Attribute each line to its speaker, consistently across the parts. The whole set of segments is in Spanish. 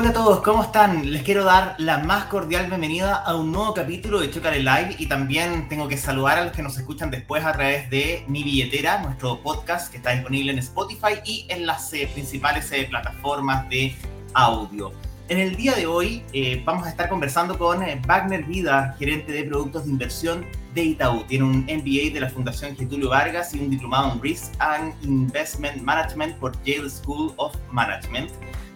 Speaker 1: Hola a todos, ¿cómo están? Les quiero dar la más cordial bienvenida a un nuevo capítulo de Chocale Live y también tengo que saludar a los que nos escuchan después a través de Mi Billetera, nuestro podcast que está disponible en Spotify y en las eh, principales eh, plataformas de audio. En el día de hoy eh, vamos a estar conversando con Wagner Vida, gerente de productos de inversión de Itaú. Tiene un MBA de la Fundación Getulio Vargas y un diplomado en Risk and Investment Management por Yale School of Management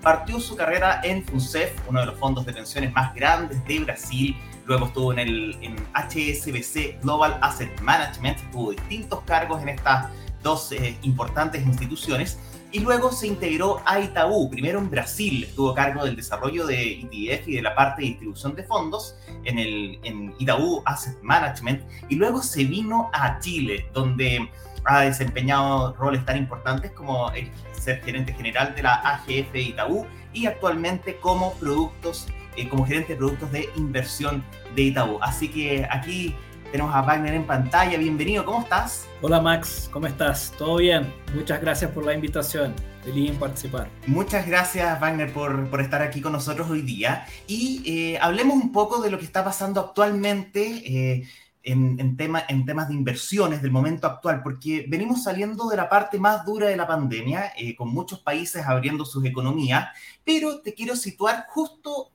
Speaker 1: partió su carrera en FUNCEF, uno de los fondos de pensiones más grandes de Brasil. Luego estuvo en, el, en HSBC Global Asset Management, tuvo distintos cargos en estas dos eh, importantes instituciones. Y luego se integró a Itaú, primero en Brasil, estuvo a cargo del desarrollo de ETF y de la parte de distribución de fondos en, el, en Itaú Asset Management. Y luego se vino a Chile, donde ha desempeñado roles tan importantes como el ser gerente general de la AGF Itaú y actualmente como productos, eh, como gerente de productos de inversión de Itaú. Así que aquí tenemos a Wagner en pantalla. Bienvenido, ¿cómo estás?
Speaker 2: Hola Max, ¿cómo estás? ¿Todo bien? Muchas gracias por la invitación. Feliz en participar.
Speaker 1: Muchas gracias, Wagner, por, por estar aquí con nosotros hoy día. Y eh, hablemos un poco de lo que está pasando actualmente. Eh, en, tema, en temas de inversiones del momento actual, porque venimos saliendo de la parte más dura de la pandemia, eh, con muchos países abriendo sus economías, pero te quiero situar justo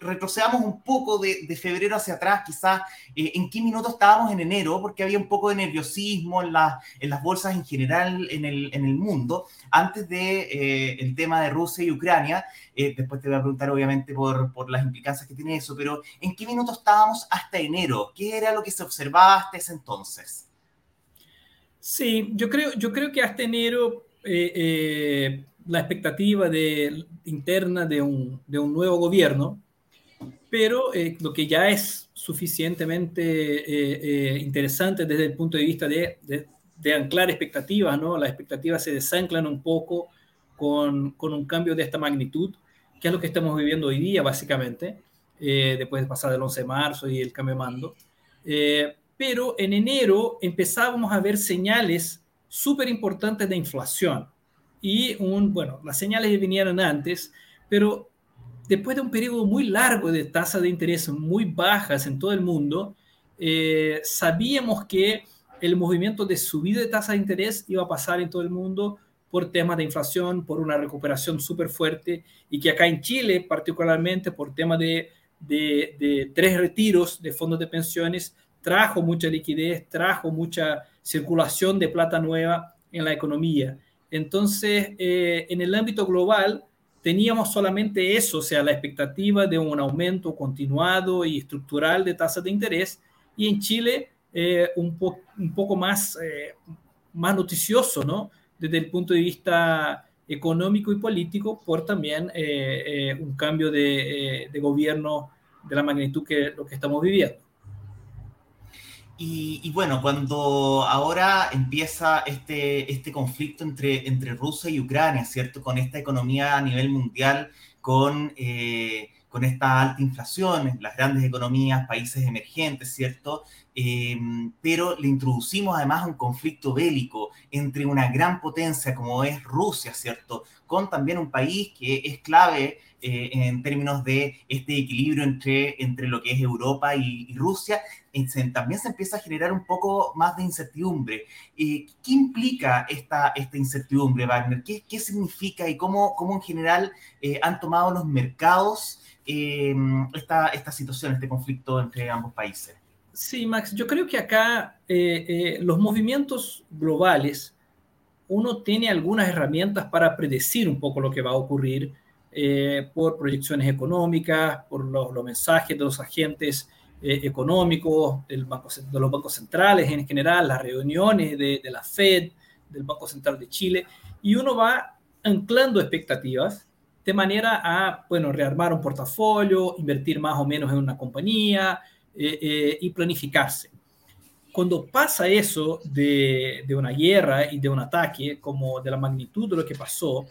Speaker 1: retrocedamos un poco de, febrero hacia atrás, quizás eh, en qué minuto estábamos en enero, porque había un poco de nerviosismo en, las bolsas en general en el, mundo, antes del de, eh, tema de Rusia y Ucrania. Eh, después te voy a preguntar, obviamente, por, por las implicancias que tiene eso, pero ¿en qué minuto estábamos hasta enero? ¿Qué era lo que se observaba hasta ese entonces?
Speaker 2: Sí, yo creo, yo creo que hasta enero la expectativa de, interna de un, de un, nuevo gobierno, pero eh, lo que ya es suficientemente eh, eh, interesante desde el punto de vista de, de, anclar expectativas, ¿no? Las expectativas se desanclan un poco con, con, un cambio de esta magnitud, que es lo que estamos viviendo hoy día, básicamente, después de pasar del 11 de marzo y el cambio de mando. pero en enero empezábamos a ver señales súper importantes de inflación y un, bueno, las señales vinieron antes, pero después de un periodo muy largo de tasas de interés muy bajas en todo el mundo, eh, sabíamos que el movimiento de subida de tasa de interés iba a pasar en todo el mundo por temas de inflación, por una recuperación súper fuerte y que acá en Chile, particularmente por tema de, de, de, tres retiros de fondos de pensiones, trajo mucha liquidez, trajo mucha circulación de plata nueva en la economía. Entonces, eh, en el ámbito global, teníamos solamente eso, o sea, la expectativa de un aumento continuado y estructural de tasas de interés, y en Chile eh, un, un, poco más, eh, más noticioso, ¿no? Desde el punto de vista económico y político, por también un cambio de, de gobierno de la magnitud que lo que estamos viviendo.
Speaker 1: Y, bueno, cuando ahora empieza este, este conflicto entre, entre Rusia y Ucrania, ¿cierto? Con esta economía a nivel mundial, con, eh, con esta alta inflación, las grandes economías, países emergentes, ¿cierto? Eh, pero le introducimos además un conflicto bélico entre una gran potencia como es Rusia, ¿cierto? Con también un país que es clave eh, en términos de este equilibrio entre, entre lo que es Europa y, Rusia, también se empieza a generar un poco más de incertidumbre. Eh, ¿Qué implica esta, esta incertidumbre, Wagner? ¿Qué, qué significa y cómo, cómo en general eh, han tomado los mercados esta, esta situación, este conflicto entre ambos países?
Speaker 2: Sí, Max, yo creo que acá los movimientos globales, uno tiene algunas herramientas para predecir un poco lo que va a ocurrir eh, por proyecciones económicas, por los, mensajes de los agentes eh, económicos, del banco, de los bancos centrales en general, las reuniones de, de, la Fed, del Banco Central de Chile, y uno va anclando expectativas de manera a, bueno, rearmar un portafolio, invertir más o menos en una compañía eh, y planificarse. Cuando pasa eso de, de una guerra y de un ataque, como de la magnitud de lo que pasó,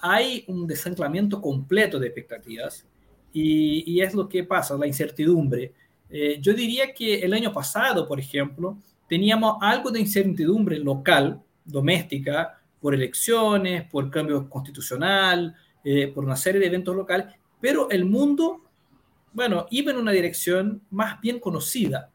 Speaker 2: hay un desanclamiento completo de expectativas y, es lo que pasa, la incertidumbre. Eh, yo diría que el año pasado, por ejemplo, teníamos algo de incertidumbre local, doméstica, por elecciones, por cambio constitucional, eh, por una serie de eventos locales, pero el mundo, bueno, iba en una dirección más bien conocida.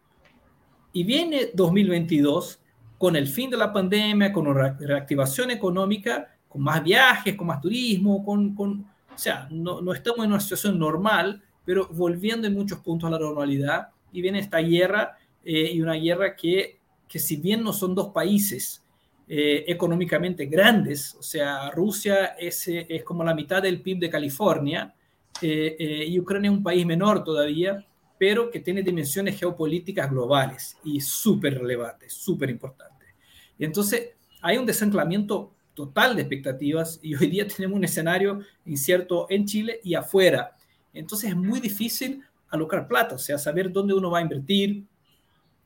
Speaker 2: Y viene 2022 con el fin de la pandemia, con una reactivación económica, con más viajes, con más turismo, con, con o sea, no, no, estamos en una situación normal, pero volviendo en muchos puntos a la normalidad, y viene esta guerra, eh, y una guerra que, que si bien no son dos países eh, económicamente grandes, o sea, Rusia es, es, como la mitad del PIB de California, eh, y Ucrania es un país menor todavía, pero que tiene dimensiones geopolíticas globales y súper relevantes, súper importantes. Entonces hay un desanclamiento total de expectativas y hoy día tenemos un escenario incierto en Chile y afuera. Entonces es muy difícil alocar plata, o sea, saber dónde uno va a invertir,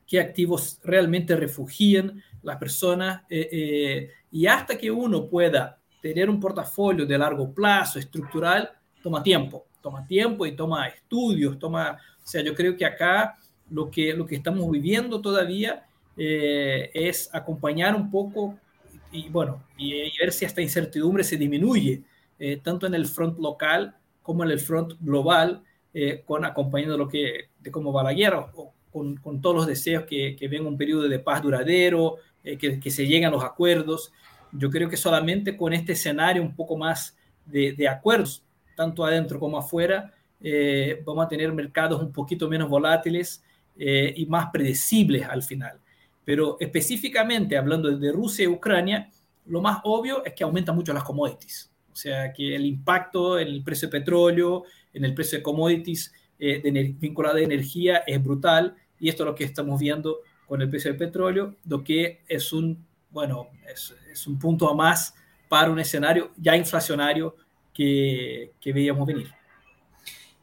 Speaker 2: qué activos realmente refugien las personas eh, eh, y hasta que uno pueda tener un portafolio de largo plazo, estructural, toma tiempo, toma tiempo y toma estudios, toma, o sea, yo creo que acá lo que, lo que estamos viviendo todavía eh, es acompañar un poco y bueno, y, ver si esta incertidumbre se disminuye, eh, tanto en el front local como en el front global, eh, con acompañando lo que, de cómo va la guerra, o, con, con, todos los deseos que, que venga un periodo de paz duradero, eh, que, que, se lleguen a los acuerdos. Yo creo que solamente con este escenario un poco más de, de acuerdos, tanto adentro como afuera, vamos a tener mercados un poquito menos volátiles y más predecibles al final. Pero específicamente hablando de Rusia y Ucrania, lo más obvio es que aumentan mucho las commodities. O sea, que el impacto en el precio de petróleo, en el precio de commodities eh, de vinculada a energía es brutal. Y esto es lo que estamos viendo con el precio del petróleo, lo que es un, bueno, es, es un punto a más para un escenario ya inflacionario que, que veíamos venir.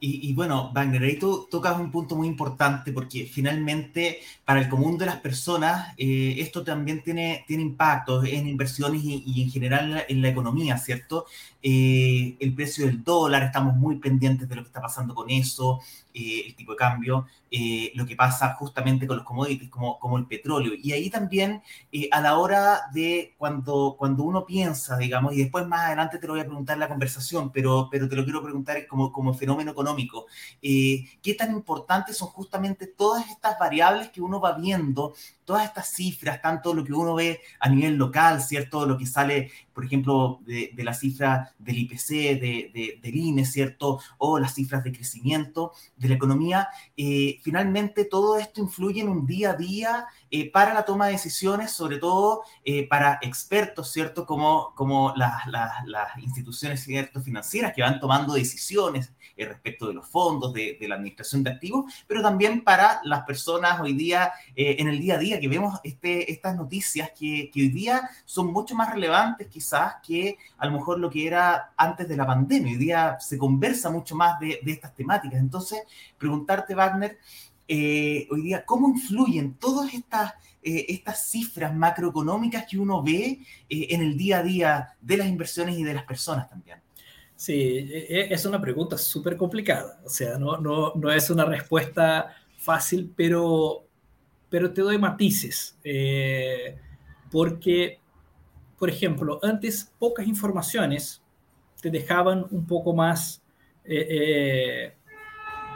Speaker 1: Y, bueno, Wagner, ahí tú tocas un punto muy importante porque finalmente para el común de las personas eh, esto también tiene, tiene impactos en inversiones y, en general en la, economía, ¿cierto? Eh, el precio del dólar, estamos muy pendientes de lo que está pasando con eso, eh, el tipo de cambio, eh, lo que pasa justamente con los commodities como, como el petróleo. Y ahí también a la hora de cuando, cuando uno piensa, digamos, y después más adelante te lo voy a preguntar en la conversación, pero, pero te lo quiero preguntar como, como fenómeno económico, ¿qué tan importantes son justamente todas estas variables que uno va viendo todas estas cifras, tanto lo que uno ve a nivel local, ¿cierto? Lo que sale, por ejemplo, de, de la cifra del IPC, de, de, del INE, ¿cierto? O las cifras de crecimiento de la economía. Eh, finalmente, todo esto influye en un día a día eh, para la toma de decisiones, sobre todo eh, para expertos, ¿cierto? Como, como las, las, instituciones ¿cierto? financieras que van tomando decisiones eh, respecto de los fondos, de, de, la administración de activos, pero también para las personas hoy día, eh, en el día a día, que vemos este, estas noticias que, que, hoy día son mucho más relevantes quizás que a lo mejor lo que era antes de la pandemia. Hoy día se conversa mucho más de, de estas temáticas. Entonces, preguntarte, Wagner, eh, hoy día, ¿cómo influyen todas estas, eh, estas cifras macroeconómicas que uno ve eh, en el día a día de las inversiones y de las personas también?
Speaker 2: Sí, e, e, es una pregunta súper complicada, o sea, no, no, no, es una respuesta fácil, pero, pero te doy matices, eh, porque, por ejemplo, antes pocas informaciones te dejaban un poco más eh, eh,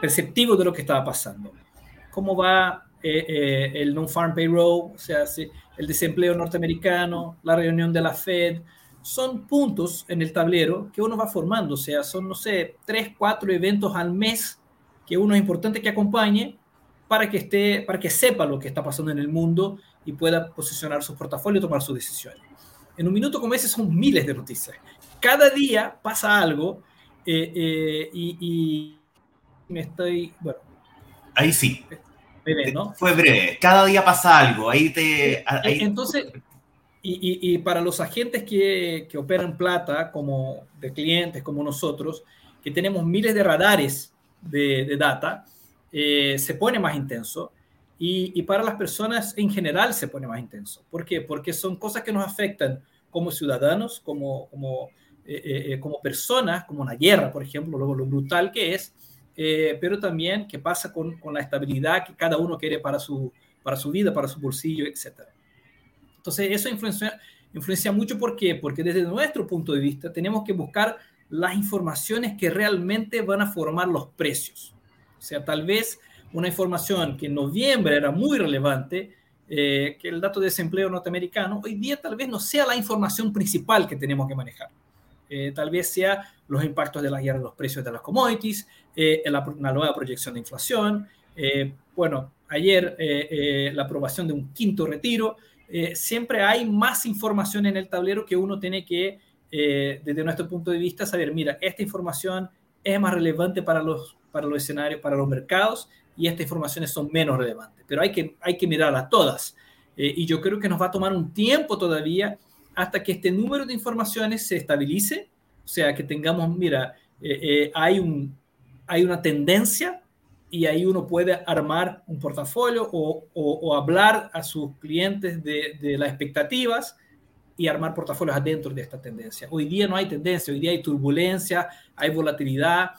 Speaker 2: perceptivo de lo que estaba pasando. ¿Cómo va el non-farm payroll, o sea, el desempleo norteamericano, la reunión de la Fed? son puntos en el tablero que uno va formando, o sea, son, no sé, tres, cuatro eventos al mes que uno es importante que acompañe para que, esté, para que sepa lo que está pasando en el mundo y pueda posicionar su portafolio y tomar sus decisiones. En un minuto como ese son miles de noticias. Cada día pasa algo eh, eh, y, y, me estoy, bueno.
Speaker 1: Ahí sí. Breve, ¿no? Fue breve. Cada día pasa algo. Ahí te... Ahí...
Speaker 2: Entonces, y, y, y, para los agentes que, que, operan plata, como de clientes como nosotros, que tenemos miles de radares de, de data, eh, se pone más intenso. Y, y, para las personas en general se pone más intenso. ¿Por qué? Porque son cosas que nos afectan como ciudadanos, como, como, eh, eh, como personas, como una guerra, por ejemplo, lo, lo brutal que es, eh, pero también qué pasa con, con, la estabilidad que cada uno quiere para su, para su vida, para su bolsillo, etcétera. Entonces, eso influencia, influencia mucho. ¿Por qué? Porque desde nuestro punto de vista tenemos que buscar las informaciones que realmente van a formar los precios. O sea, tal vez una información que en noviembre era muy relevante, eh, que el dato de desempleo norteamericano, hoy día tal vez no sea la información principal que tenemos que manejar. Eh, tal vez sea los impactos de la guerra de los precios de las commodities, eh, la, una nueva proyección de inflación. bueno, ayer la aprobación de un quinto retiro. siempre hay más información en el tablero que uno tiene que, desde nuestro punto de vista, saber, mira, esta información es más relevante para los, para los escenarios, para los mercados, y estas informaciones son menos relevantes, pero hay que, hay que mirarlas todas. Eh, y yo creo que nos va a tomar un tiempo todavía hasta que este número de informaciones se estabilice, o sea, que tengamos, mira, eh, eh, hay, un, hay una tendencia y ahí uno puede armar un portafolio o, hablar a sus clientes de, de, las expectativas y armar portafolios adentro de esta tendencia. Hoy día no hay tendencia, hoy día hay turbulencia, hay volatilidad.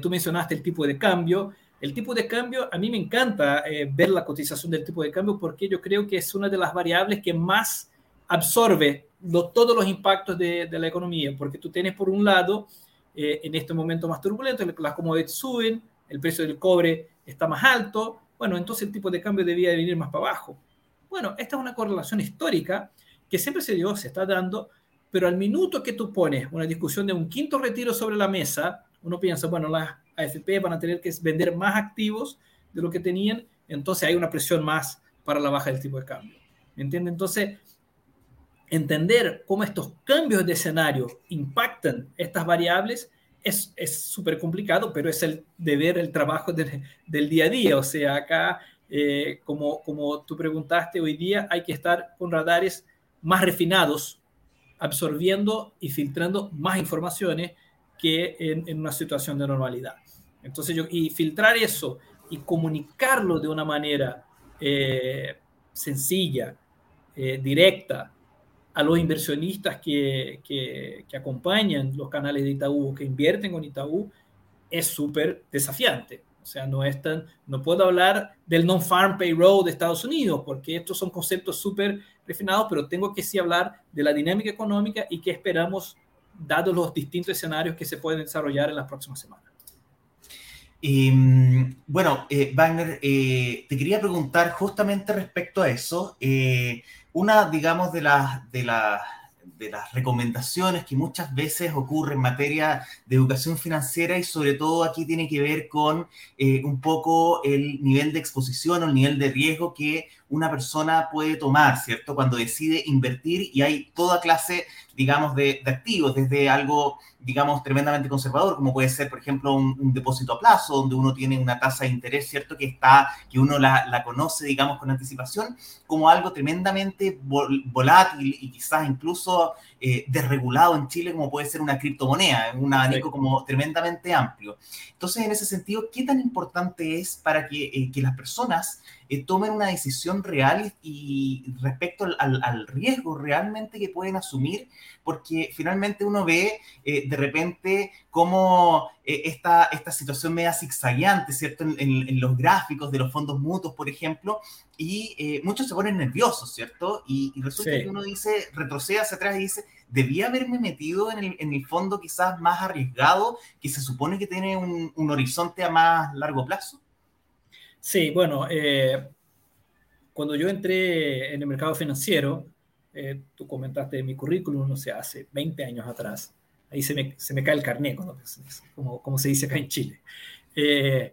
Speaker 2: tú mencionaste el tipo de cambio. El tipo de cambio, a mí me encanta eh, ver la cotización del tipo de cambio porque yo creo que es una de las variables que más absorbe todos los impactos de, la economía, porque tú tienes por un lado, eh, en este momento más turbulento, las commodities suben, el precio del cobre está más alto, bueno, entonces el tipo de cambio debía venir más para abajo. Bueno, esta es una correlación histórica que siempre se dio, se está dando, pero al minuto que tú pones una discusión de un quinto retiro sobre la mesa, uno piensa, bueno, las AFP van a tener que vender más activos de lo que tenían, entonces hay una presión más para la baja del tipo de cambio. ¿Me entiende? Entonces, entender cómo estos cambios de escenario impactan estas variables es súper complicado, pero es el deber, el trabajo del día a día. O sea, acá, eh, como, como tú preguntaste, hoy día hay que estar con radares más refinados, absorbiendo y filtrando más informaciones que en, en, una situación de normalidad. Entonces yo, y filtrar eso y comunicarlo de una manera eh, sencilla, eh, directa, a los inversionistas que, que, que, acompañan los canales de Itaú, que invierten con Itaú, es súper desafiante. O sea, no, es tan, no puedo hablar del non-farm payroll de Estados Unidos, porque estos son conceptos súper refinados, pero tengo que sí hablar de la dinámica económica y qué esperamos dados los distintos escenarios que se pueden desarrollar en las próximas semanas.
Speaker 1: Eh, bueno, eh, Wagner, eh, te quería preguntar justamente respecto a eso. Eh, una, digamos, de las de las de las recomendaciones que muchas veces ocurre en materia de educación financiera y sobre todo aquí tiene que ver con eh, un poco el nivel de exposición o el nivel de riesgo que una persona puede tomar, ¿cierto? Cuando decide invertir y hay toda clase, digamos, de, de activos, desde algo, digamos, tremendamente conservador, como puede ser, por ejemplo, un, un, depósito a plazo, donde uno tiene una tasa de interés, ¿cierto? Que está, que uno la, la conoce, digamos, con anticipación, como algo tremendamente vol volátil y quizás incluso eh, desregulado en Chile, como puede ser una criptomoneda, un abanico como tremendamente amplio. Entonces, en ese sentido, ¿qué tan importante es para que, eh, que las personas eh, tomen una decisión real y respecto al, al, riesgo realmente que pueden asumir, porque finalmente uno ve eh, de repente cómo eh, esta, esta situación media zigzagueante, ¿cierto? En, en, en, los gráficos de los fondos mutuos, por ejemplo, y eh, muchos se ponen nerviosos, ¿cierto? Y, y resulta sí. que uno dice, retrocede hacia atrás y dice, debía haberme metido en el, en el, fondo quizás más arriesgado, que se supone que tiene un, un horizonte a más largo plazo.
Speaker 2: Sí, bueno, eh, cuando yo entré en el mercado financiero, eh, tú comentaste mi currículum, no sé, hace 20 años atrás, ahí se me, se me cae el carnet, como, como se dice acá en Chile. Eh,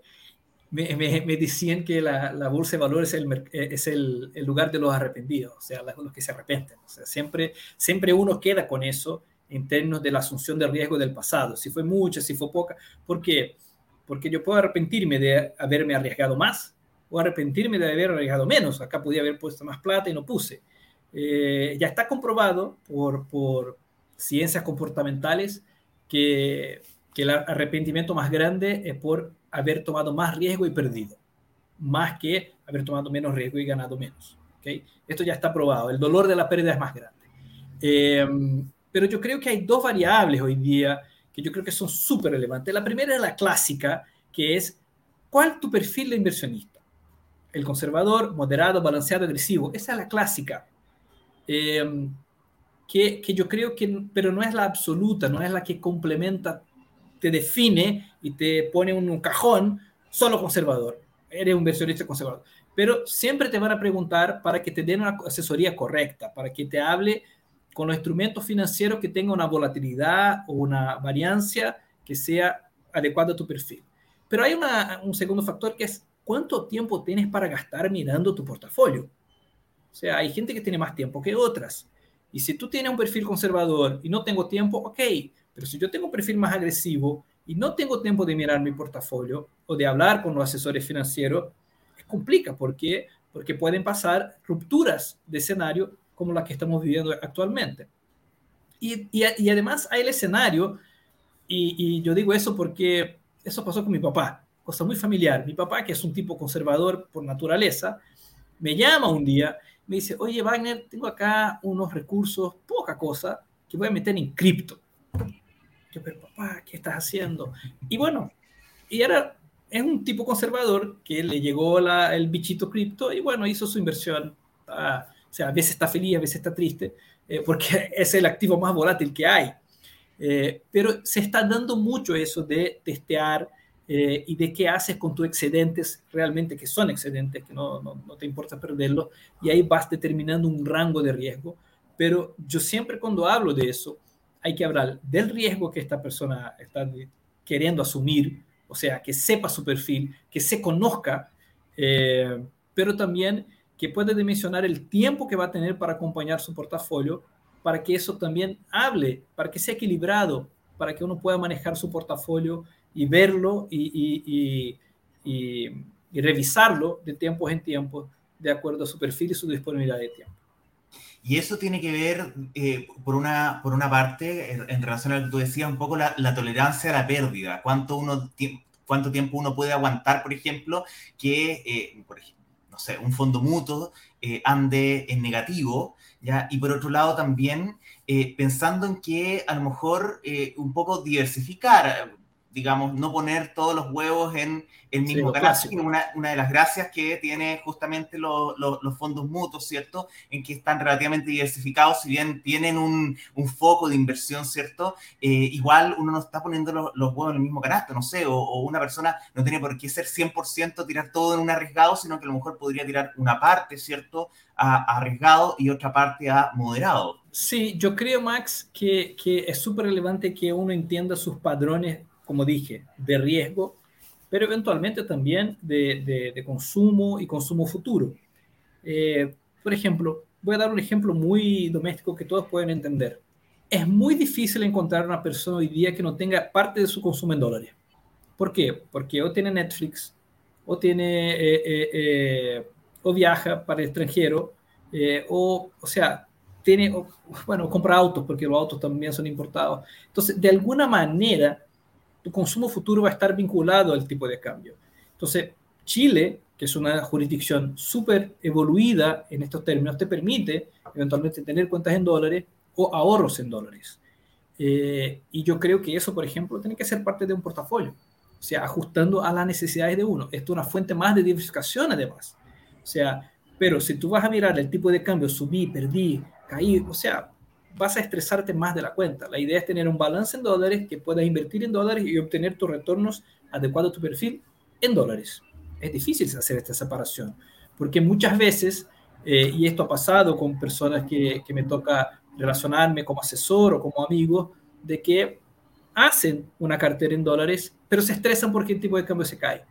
Speaker 2: me, me, me, decían que la, la, bolsa de valores es, el, es el, el, lugar de los arrepentidos, o sea, los que se arrepienten. O sea, siempre, siempre uno queda con eso en términos de la asunción de riesgo del pasado, si fue mucha, si fue poca, porque porque yo puedo arrepentirme de haberme arriesgado más o arrepentirme de haber arriesgado menos. Acá podía haber puesto más plata y no puse. Eh, ya está comprobado por, por ciencias comportamentales que, que, el arrepentimiento más grande es por haber tomado más riesgo y perdido, más que haber tomado menos riesgo y ganado menos. ¿okay? Esto ya está probado. El dolor de la pérdida es más grande. Eh, pero yo creo que hay dos variables hoy día que yo creo que son súper relevantes. La primera es la clásica, que es, ¿cuál tu perfil de inversionista? El conservador, moderado, balanceado, agresivo. Esa es la clásica. Eh, que, que, yo creo que, pero no es la absoluta, no es la que complementa, te define y te pone un cajón solo conservador. Eres un inversionista conservador. Pero siempre te van a preguntar para que te den una asesoría correcta, para que te hable con los instrumentos financieros que tengan una volatilidad o una variancia que sea adecuada a tu perfil. Pero hay un segundo factor que es cuánto tiempo tienes para gastar mirando tu portafolio. O sea, hay gente que tiene más tiempo que otras. Y si tú tienes un perfil conservador y no tengo tiempo, ok, pero si yo tengo un perfil más agresivo y no tengo tiempo de mirar mi portafolio o de hablar con los asesores financieros, es complica. ¿Por qué? Porque pueden pasar rupturas de escenario como la que estamos viviendo actualmente. Y, y, además hay el escenario, y, yo digo eso porque eso pasó con mi papá, cosa muy familiar. Mi papá, que es un tipo conservador por naturaleza, me llama un día, me dice, oye Wagner, tengo acá unos recursos, poca cosa, que voy a meter en cripto. Yo, pero papá, ¿qué estás haciendo? Y bueno, y era, es un tipo conservador que le llegó la, el bichito cripto y bueno, hizo su inversión. O sea, a veces está feliz, a veces está triste, eh, porque es el activo más volátil que hay. Eh, pero se está dando mucho eso de testear eh, y de qué haces con tus excedentes realmente, que son excedentes, que no, no, no te importa perderlos, y ahí vas determinando un rango de riesgo. Pero yo siempre cuando hablo de eso, hay que hablar del riesgo que esta persona está queriendo asumir, o sea, que sepa su perfil, que se conozca, eh, pero también que puede dimensionar el tiempo que va a tener para acompañar su portafolio, para que eso también hable, para que sea equilibrado, para que uno pueda manejar su portafolio y verlo y, y, y revisarlo de tiempo en tiempo de acuerdo a su perfil y su disponibilidad de tiempo.
Speaker 1: Y eso tiene que ver, eh, por, una, por una parte, en, relación a lo que tú decías, un poco la, la tolerancia a la pérdida. Cuánto, uno, cuánto tiempo uno puede aguantar, por ejemplo, que, eh, por ejemplo, no sé, un fondo mutuo eh, ande en negativo, ¿ya? Y por otro lado también, pensando en que a lo mejor un poco diversificar, digamos, no poner todos los huevos en el mismo sí, Una, una, de las gracias que tiene justamente los fondos mutuos, ¿cierto? En que están relativamente diversificados, si bien tienen un, un foco de inversión, ¿cierto? Eh, igual uno no está poniendo los, los, huevos en el mismo canasto, no sé, o, o, una persona no tiene por qué ser 100% tirar todo en un arriesgado, sino que a lo mejor podría tirar una parte, ¿cierto? A, a arriesgado y otra parte a moderado.
Speaker 2: Sí, yo creo, Max, que, que es súper relevante que uno entienda sus padrones como dije, de riesgo, pero eventualmente también de, de, consumo y consumo futuro. Eh, por ejemplo, voy a dar un ejemplo muy doméstico que todos pueden entender. Es muy difícil encontrar una persona hoy día que no tenga parte de su consumo en dólares. ¿Por qué? Porque o tiene Netflix, o tiene, eh, eh, o viaja para el extranjero, o, o sea, tiene, bueno, compra autos, porque los autos también son importados. Entonces, de alguna manera, tu consumo futuro va a estar vinculado al tipo de cambio. Entonces, Chile, que es una jurisdicción súper evoluida en estos términos, te permite eventualmente tener cuentas en dólares o ahorros en dólares. Eh, y yo creo que eso, por ejemplo, tiene que ser parte de un portafolio, o sea, ajustando a las necesidades de uno. Esto es una fuente más de diversificación, además. O sea, pero si tú vas a mirar el tipo de cambio, subí, perdí, caí, o sea, vas a estresarte más de la cuenta. La idea es tener un balance en dólares que puedas invertir en dólares y obtener tus retornos adecuados a tu perfil en dólares. Es difícil hacer esta separación, porque muchas veces, eh, y esto ha pasado con personas que, que me toca relacionarme como asesor o como amigo, de que hacen una cartera en dólares, pero se estresan porque el tipo de cambio se cae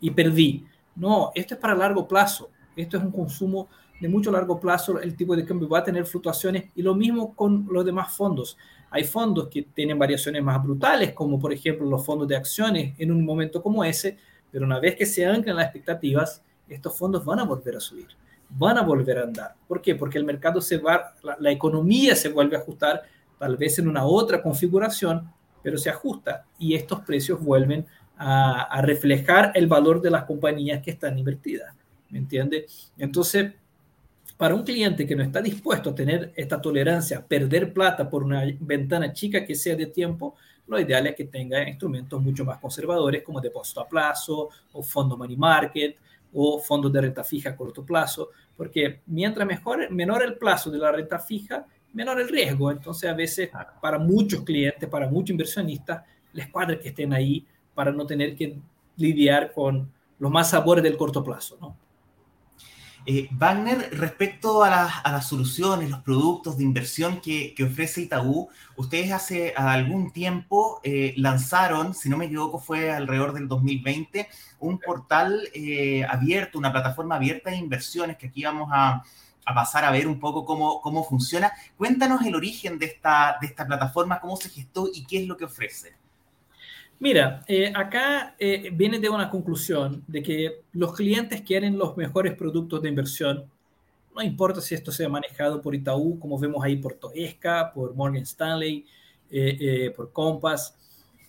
Speaker 2: y perdí. No, esto es para largo plazo. Esto es un consumo de mucho largo plazo el tipo de cambio va a tener fluctuaciones y lo mismo con los demás fondos. Hay fondos que tienen variaciones más brutales, como por ejemplo los fondos de acciones en un momento como ese, pero una vez que se anclan las expectativas, estos fondos van a volver a subir, van a volver a andar. ¿Por qué? Porque el mercado se va, la, economía se vuelve a ajustar, tal vez en una otra configuración, pero se ajusta y estos precios vuelven a, a reflejar el valor de las compañías que están invertidas. ¿Me entiende? Entonces, para un cliente que no está dispuesto a tener esta tolerancia, a perder plata por una ventana chica que sea de tiempo, lo ideal es que tenga instrumentos mucho más conservadores como depósito a plazo o fondo money market o fondos de renta fija a corto plazo, porque mientras mejor, menor el plazo de la renta fija, menor el riesgo. Entonces, a veces, para muchos clientes, para muchos inversionistas, les cuadra que estén ahí para no tener que lidiar con los más sabores del corto plazo, ¿no?
Speaker 1: Eh, Wagner, respecto a, las soluciones, los productos de inversión que, ofrece Itaú, ustedes hace algún tiempo eh, lanzaron, si no me equivoco, fue alrededor del 2020, un portal eh, abierto, una plataforma abierta de inversiones que aquí vamos a, pasar a ver un poco cómo, cómo funciona. Cuéntanos el origen de esta, de esta plataforma, cómo se gestó y qué es lo que ofrece.
Speaker 2: Mira, eh, acá eh, viene de una conclusión de que los clientes quieren los mejores productos de inversión. No importa si esto sea manejado por Itaú, como vemos ahí por Toesca, por Morgan Stanley, eh, por Compass.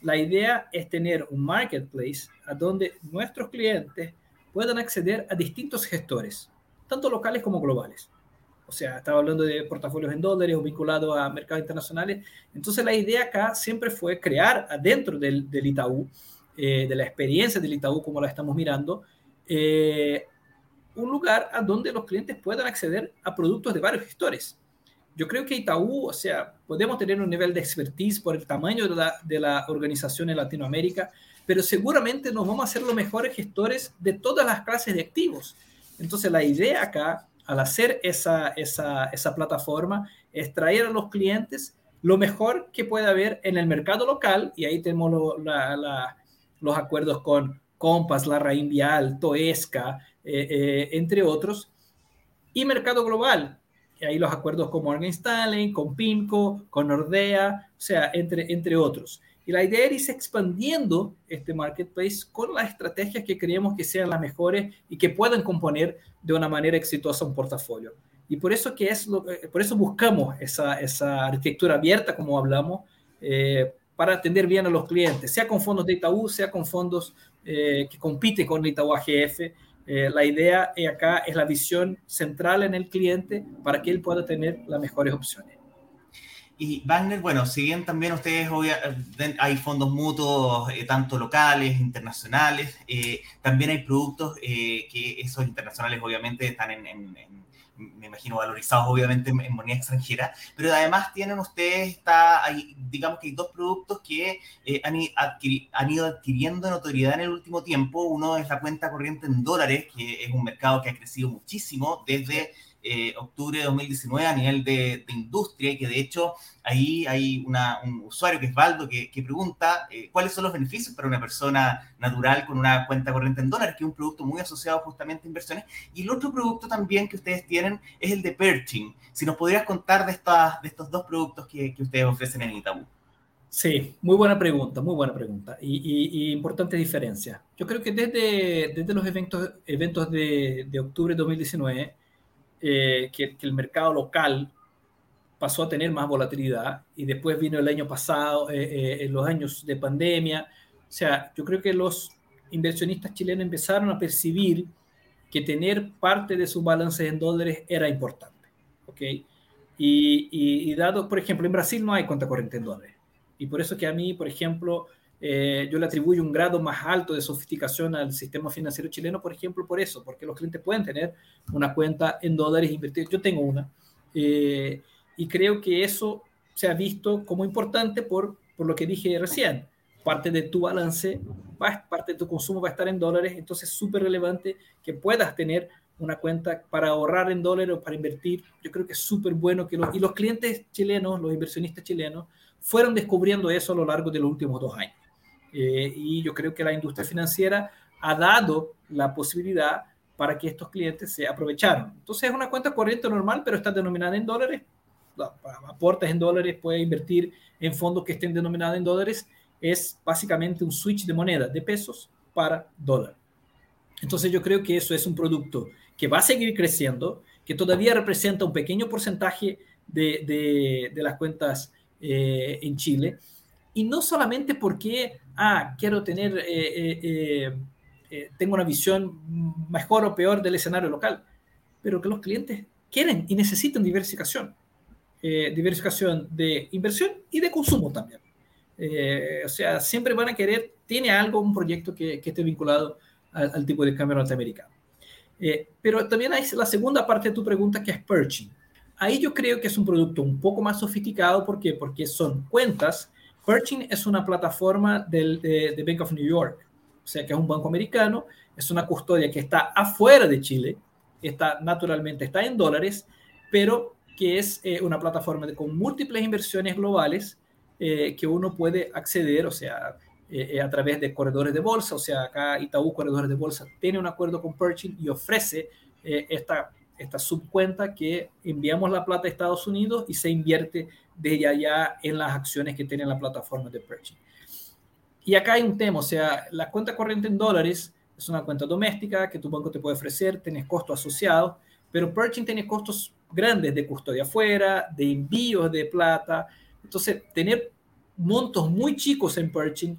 Speaker 2: La idea es tener un marketplace a donde nuestros clientes puedan acceder a distintos gestores, tanto locales como globales o sea, estaba hablando de portafolios en dólares o vinculados a mercados internacionales. Entonces la idea acá siempre fue crear adentro del, del Itaú, eh, de la experiencia del Itaú como la estamos mirando, eh, un lugar a donde los clientes puedan acceder a productos de varios gestores. Yo creo que Itaú, o sea, podemos tener un nivel de expertise por el tamaño de la, de la organización en Latinoamérica, pero seguramente nos vamos a ser los mejores gestores de todas las clases de activos. Entonces la idea acá al hacer esa, esa, esa plataforma es traer a los clientes lo mejor que puede haber en el mercado local y ahí tenemos los acuerdos con Compass, La Raín Vial, Toesca, eh, eh, entre otros, y mercado global. Y ahí los acuerdos con Morgan Stanley, con PIMCO, con Nordea, o sea, entre, entre otros. Y la idea es ir expandiendo este marketplace con las estrategias que creemos que sean las mejores y que puedan componer de una manera exitosa un portafolio. Y por eso, que es eh, por eso buscamos esa, arquitectura abierta, como hablamos, eh, para atender bien a los clientes, sea con fondos de Itaú, sea con fondos eh, que compiten con Itaú AGF. la idea acá es la visión central en el cliente para que él pueda tener las mejores opciones.
Speaker 1: Y Wagner, bueno, si bien también ustedes hay fondos mutuos, eh, tanto locales, internacionales, eh, también hay productos eh, que esos internacionales obviamente están en, me imagino, valorizados obviamente en, moneda extranjera, pero además tienen ustedes, está, hay, digamos que hay dos productos que han, han, ido adquiriendo notoriedad en el último tiempo. Uno es la cuenta corriente en dólares, que es un mercado que ha crecido muchísimo desde eh, octubre de 2019 a nivel de, industria y que de hecho ahí hay un usuario que es Valdo que, pregunta eh, cuáles son los beneficios para una persona natural con una cuenta corriente en dólares, que es un producto muy asociado justamente a inversiones. Y el otro producto también que ustedes tienen es el de Perching. Si nos podrías contar de, estas, de estos dos productos que, ustedes ofrecen en Itaú.
Speaker 2: Sí, muy buena pregunta, muy buena pregunta y, importante diferencia. Yo creo que desde, desde los eventos, eventos de, de octubre de 2019, eh, que, el mercado local pasó a tener más volatilidad y después vino el año pasado, eh, eh, en los años de pandemia. O sea, yo creo que los inversionistas chilenos empezaron a percibir que tener parte de su balance en dólares era importante. ¿ok? Y, y, dado, por ejemplo, en Brasil no hay cuenta corriente en dólares. Y por eso que a mí, por ejemplo, eh, yo le atribuyo un grado más alto de sofisticación al sistema financiero chileno, por ejemplo, por eso, porque los clientes pueden tener una cuenta en dólares invertidos. Yo tengo una. Eh, y creo que eso se ha visto como importante por, por lo que dije recién. Parte de tu balance, parte de tu consumo va a estar en dólares, entonces es súper relevante que puedas tener una cuenta para ahorrar en dólares o para invertir. Yo creo que es súper bueno que los, y los clientes chilenos, los inversionistas chilenos, fueron descubriendo eso a lo largo de los últimos dos años. Eh, y yo creo que la industria financiera ha dado la posibilidad para que estos clientes se aprovecharon. Entonces es una cuenta corriente normal, pero está denominada en dólares. Aportas en dólares, puedes invertir en fondos que estén denominados en dólares. Es básicamente un switch de moneda, de pesos para dólar. Entonces yo creo que eso es un producto que va a seguir creciendo, que todavía representa un pequeño porcentaje de, de, de las cuentas eh, en Chile. Y no solamente porque ah, quiero tener, eh, eh, eh, tengo una visión mejor o peor del escenario local, pero que los clientes quieren y necesitan diversificación, diversificación de inversión y de consumo también. o sea, siempre van a querer, tiene algo, un proyecto que, que esté vinculado al, tipo de cambio norteamericano. pero también hay la segunda parte de tu pregunta que es perching. Ahí yo creo que es un producto un poco más sofisticado. ¿Por qué? Porque son cuentas. Pershing es una plataforma del, de, Bank of New York, o sea que es un banco americano, es una custodia que está afuera de Chile, está naturalmente está en dólares, pero que es eh, una plataforma con múltiples inversiones globales eh, que uno puede acceder, o sea, eh, a través de corredores de bolsa, o sea, acá Itaú Corredores de Bolsa tiene un acuerdo con Pershing y ofrece esta esta subcuenta que enviamos la plata a Estados Unidos y se invierte desde allá en las acciones que tiene la plataforma de Pershing. Y acá hay un tema, o sea, la cuenta corriente en dólares es una cuenta doméstica que tu banco te puede ofrecer, tienes costos asociados, pero Pershing tiene costos grandes de custodia afuera, de envíos de plata. Entonces, tener montos muy chicos en Pershing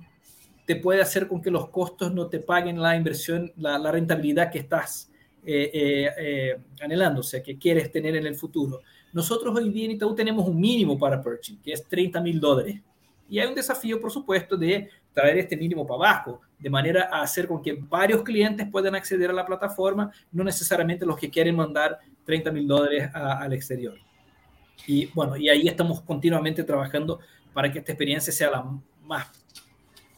Speaker 2: te puede hacer con que los costos no te paguen la inversión, la, la rentabilidad que estás eh, eh, eh, anhelándose, que quieres tener en el futuro. Nosotros hoy día en Itaú tenemos un mínimo para Pershing, que es 30 mil dólares. Y hay un desafío, por supuesto, de traer este mínimo para abajo, de manera a hacer con que varios clientes puedan acceder a la plataforma, no necesariamente los que quieren mandar 30 mil dólares al exterior. Y bueno, y ahí estamos continuamente trabajando para que esta experiencia sea la más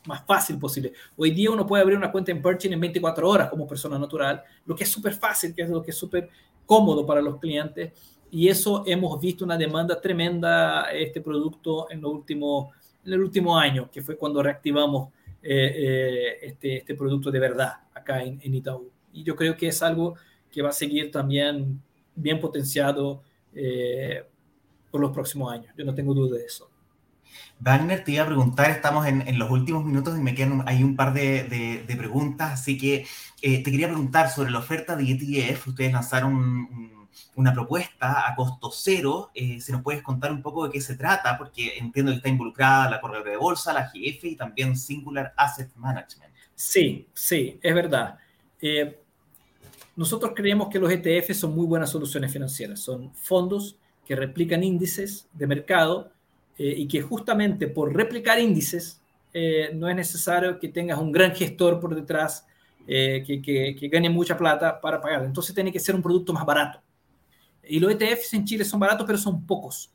Speaker 2: más fácil posible. Hoy día uno puede abrir una cuenta en Pershing en 24 horas como persona natural, lo que es súper fácil, que es lo que es súper cómodo para los clientes. Y eso hemos visto una demanda tremenda este producto en, lo último, en el último año, que fue cuando reactivamos eh, eh, este, este producto de verdad acá en, en, Itaú. Y yo creo que es algo que va a seguir también bien potenciado eh, por los próximos años. Yo no tengo duda de eso.
Speaker 1: Wagner, te iba a preguntar, estamos en, los últimos minutos y me quedan hay un par de, preguntas, así que eh, te quería preguntar sobre la oferta de ETF. Ustedes lanzaron una propuesta a costo cero. Eh, si nos puedes contar un poco de qué se trata, porque entiendo que está involucrada la corredora de bolsa, la GF y también Singular Asset Management.
Speaker 2: Sí, sí, es verdad. Eh, nosotros creemos que los ETF son muy buenas soluciones financieras. Son fondos que replican índices de mercado eh, y que justamente por replicar índices eh, no es necesario que tengas un gran gestor por detrás eh, que, que, gane mucha plata para pagar. Entonces tiene que ser un producto más barato. Y los ETFs en Chile son baratos, pero son pocos.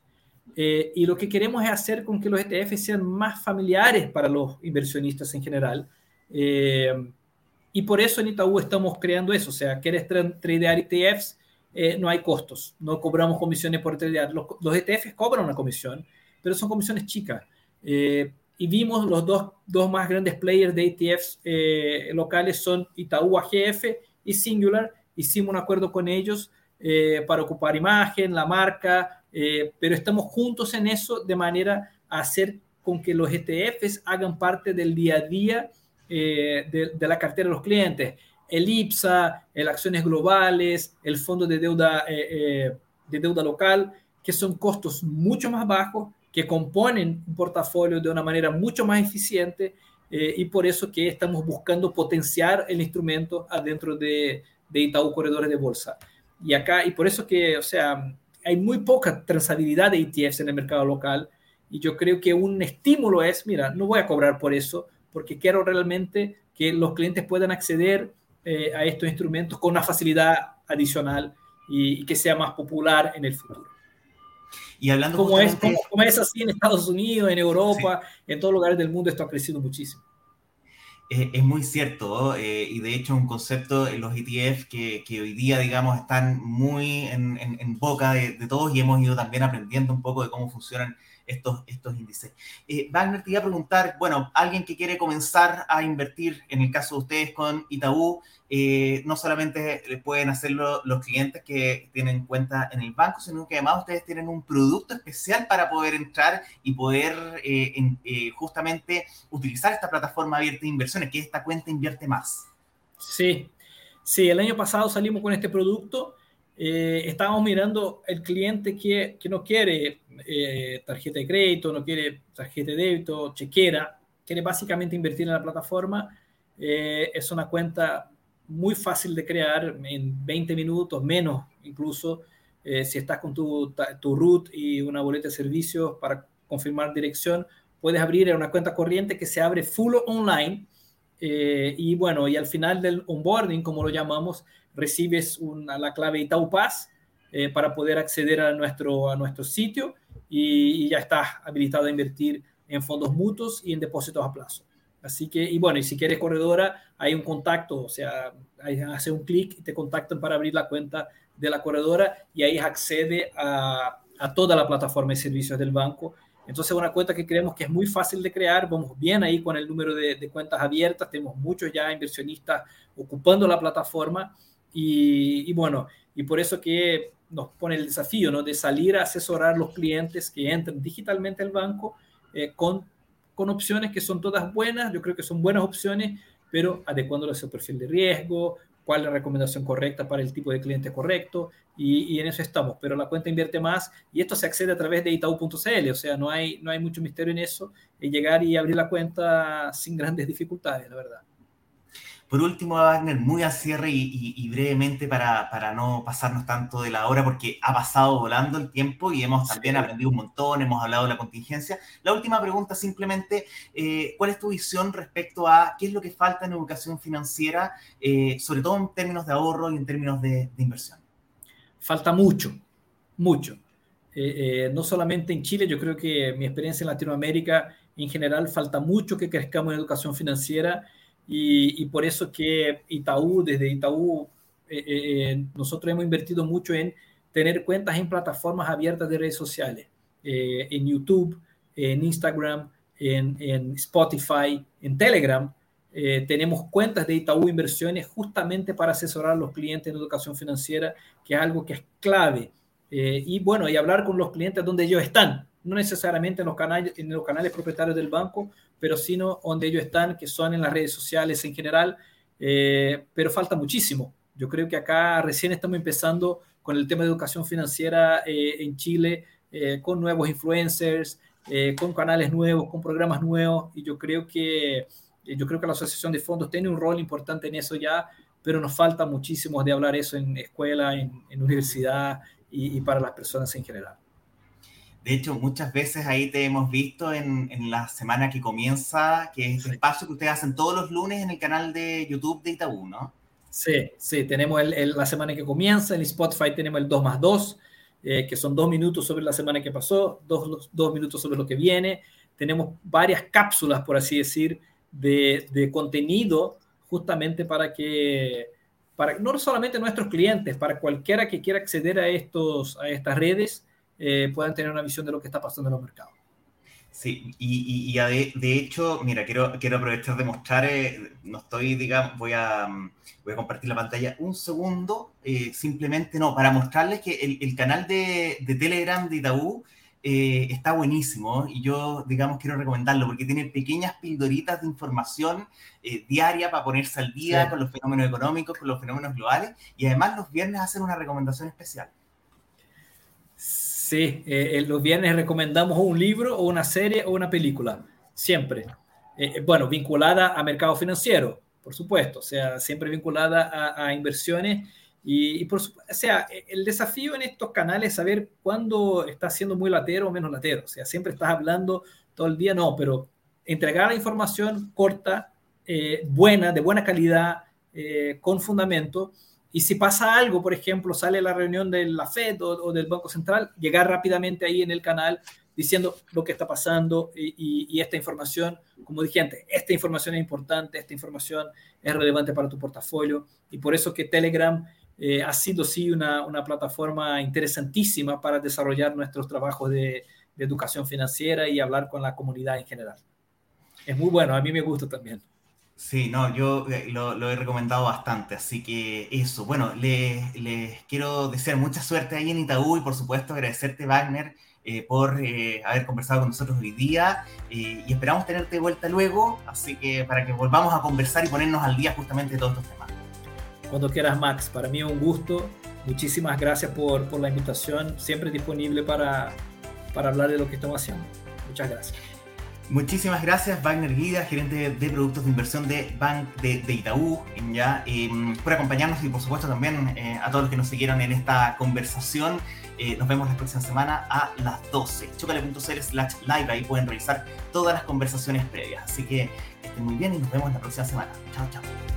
Speaker 2: y lo que queremos es hacer con que los ETFs sean más familiares para los inversionistas en general. y por eso en Itaú estamos creando eso. O sea, quieres tradear ETFs, no hay costos. No cobramos comisiones por tradear. Los, los ETFs cobran una comisión pero son comisiones chicas. Eh, y vimos los dos, dos, más grandes players de ETFs eh, locales son Itaú AGF y Singular. Hicimos un acuerdo con ellos eh, para ocupar imagen, la marca, pero estamos juntos en eso de manera a hacer con que los ETFs hagan parte del día a día de, de, la cartera de los clientes. El IPSA, el Acciones Globales, el Fondo de Deuda, de deuda Local, que son costos mucho más bajos que componen un portafolio de una manera mucho más eficiente eh, y por eso que estamos buscando potenciar el instrumento adentro de, de Itaú Corredores de Bolsa. Y acá, y por eso que, o sea, hay muy poca transabilidad de ETFs en el mercado local y yo creo que un estímulo es, mira, no voy a cobrar por eso porque quiero realmente que los clientes puedan acceder eh, a estos instrumentos con una facilidad adicional y, y que sea más popular en el futuro. Y hablando como, es, como, es así en Estados Unidos, en Europa, en todos lugares del mundo, esto ha crecido muchísimo.
Speaker 1: es muy cierto, eh, y de hecho un concepto en los ETF que, que hoy día, digamos, están muy en, en, boca de, de, todos y hemos ido también aprendiendo un poco de cómo funcionan estos, estos índices. Eh, Wagner, te iba a preguntar, bueno, alguien que quiere comenzar a invertir, en el caso de ustedes con Itaú, eh, no solamente pueden hacerlo los clientes que tienen cuenta en el banco, sino que además ustedes tienen un producto especial para poder entrar y poder eh, justamente utilizar esta plataforma abierta de inversiones, que esta cuenta invierte más.
Speaker 2: Sí, sí, el año pasado salimos con este producto. Estábamos mirando el cliente que, que no quiere tarjeta de crédito, no quiere tarjeta de débito, chequera, quiere básicamente invertir en la plataforma. es una cuenta muy fácil de crear en 20 minutos, menos incluso, eh, si estás con tu, tu root y una boleta de servicios para confirmar dirección, puedes abrir una cuenta corriente que se abre full online eh, y bueno, y al final del onboarding, como lo llamamos, recibes una, la clave Itaú Pass eh, para poder acceder a nuestro, a nuestro sitio y, ya está habilitado a invertir en fondos mutuos y en depósitos a plazo. Así que, y bueno, y si quieres corredora, hay un contacto, o sea, hace un clic y te contactan para abrir la cuenta de la corredora y ahí accede a, a toda la plataforma de servicios del banco. Entonces, una cuenta que creemos que es muy fácil de crear, vamos bien ahí con el número de, de cuentas abiertas, tenemos muchos ya inversionistas ocupando la plataforma y, y, bueno, y por eso que nos pone el desafío ¿no? de salir a asesorar a los clientes que entren digitalmente al banco eh, con con opciones que son todas buenas, yo creo que son buenas opciones, pero adecuándolo a su perfil de riesgo, cuál es la recomendación correcta para el tipo de cliente correcto, y, en eso estamos. Pero la cuenta invierte más, y esto se accede a través de itau.cl, o sea, no hay, no hay mucho misterio en eso, es llegar y abrir la cuenta sin grandes dificultades, la verdad.
Speaker 1: Por último, Wagner, muy a cierre y, brevemente para, para, no pasarnos tanto de la hora, porque ha pasado volando el tiempo y hemos también aprendido un montón, hemos hablado de la contingencia. La última pregunta simplemente, eh, ¿cuál es tu visión respecto a qué es lo que falta en educación financiera, eh, sobre todo en términos de ahorro y en términos de, inversión?
Speaker 2: Falta mucho, mucho. Eh, no solamente en Chile, yo creo que mi experiencia en Latinoamérica en general falta mucho que crezcamos en educación financiera y, por eso que Itaú, desde Itaú, eh, eh, eh, nosotros hemos invertido mucho en tener cuentas en plataformas abiertas de redes sociales, en YouTube, en Instagram, en, en Spotify, en Telegram. tenemos cuentas de Itaú Inversiones justamente para asesorar a los clientes en educación financiera, que es algo que es clave. y bueno, y hablar con los clientes donde ellos están, no necesariamente en los canales, en los canales propietarios del banco, pero sino donde ellos están, que son en las redes sociales en general, eh, pero falta muchísimo. Yo creo que acá recién estamos empezando con el tema de educación financiera eh, en Chile, eh, con nuevos influencers, con canales nuevos, con programas nuevos, y yo creo que yo creo que la Asociación de Fondos tiene un rol importante en eso ya, pero nos falta muchísimo de hablar eso en escuela, en, universidad y para las personas en general.
Speaker 1: De hecho, muchas veces ahí te hemos visto en, la semana que comienza, que es el espacio que ustedes hacen todos los lunes en el canal de YouTube de Itaú, ¿no?
Speaker 2: Sí, sí, tenemos la semana que comienza, en Spotify tenemos el 2 más 2, eh, que son dos minutos sobre la semana que pasó, dos, dos minutos sobre lo que viene. Tenemos varias cápsulas, por así decir, de, de contenido justamente para que, para, no solamente nuestros clientes, para cualquiera que quiera acceder a, estos, a estas redes, eh, puedan tener una visión de lo que está pasando en los mercados.
Speaker 1: Sí, y, y, de, hecho, mira, quiero, quiero aprovechar de mostrar, eh, no estoy, digamos, voy a, voy a compartir la pantalla un segundo, eh, simplemente no, para mostrarles que el, el canal de, de, Telegram de Itaú está buenísimo y yo, digamos, quiero recomendarlo porque tiene pequeñas pildoritas de información diaria para ponerse al día con los fenómenos económicos, con los fenómenos globales y además los viernes hacen una recomendación especial.
Speaker 2: Sí, eh, los viernes recomendamos un libro o una serie o una película, siempre. Eh, eh, bueno, vinculada a mercado financiero, por supuesto, o sea, siempre vinculada a, inversiones. Y, por o sea, e, el desafío en estos canales es saber cuándo estás siendo muy latero o menos latero. O sea, siempre estás hablando todo el día, no, pero entregar la información corta, buena, de buena calidad, con fundamento y si pasa algo, por ejemplo, sale la reunión de la Fed o, del Banco Central, llegar rápidamente ahí en el canal diciendo lo que está pasando y, esta información, como dije antes, esta información es importante, esta información es relevante para tu portafolio y por eso que Telegram eh, ha sido sí una, una, plataforma interesantísima para desarrollar nuestros trabajos de, de educación financiera y hablar con la comunidad en general. Es muy bueno, a mí me gusta también.
Speaker 1: Sí, no, yo eh, lo, he recomendado bastante, así que eso. Bueno, les, quiero desear mucha suerte ahí en Itaú y por supuesto agradecerte, Wagner, eh, por eh, haber conversado con nosotros hoy día y esperamos tenerte de vuelta luego, así que para que volvamos a conversar y ponernos al día justamente de todos estos temas.
Speaker 2: Cuando quieras, Max, para mí un gusto. Muchísimas gracias por, por la invitación, siempre disponible para, para hablar de lo que estamos haciendo. Muchas gracias.
Speaker 1: Muchísimas gracias, Wagner Guida, gerente de productos de inversión de Bank de, Itaú, ya, em, por acompañarnos y por supuesto también eh, a todos los que nos siguieron en esta conversación. Eh, nos vemos la próxima semana a las 12. Chocale.cl slash live, ahí pueden revisar todas las conversaciones previas. Así que estén muy bien y nos vemos la próxima semana. Chao, chao.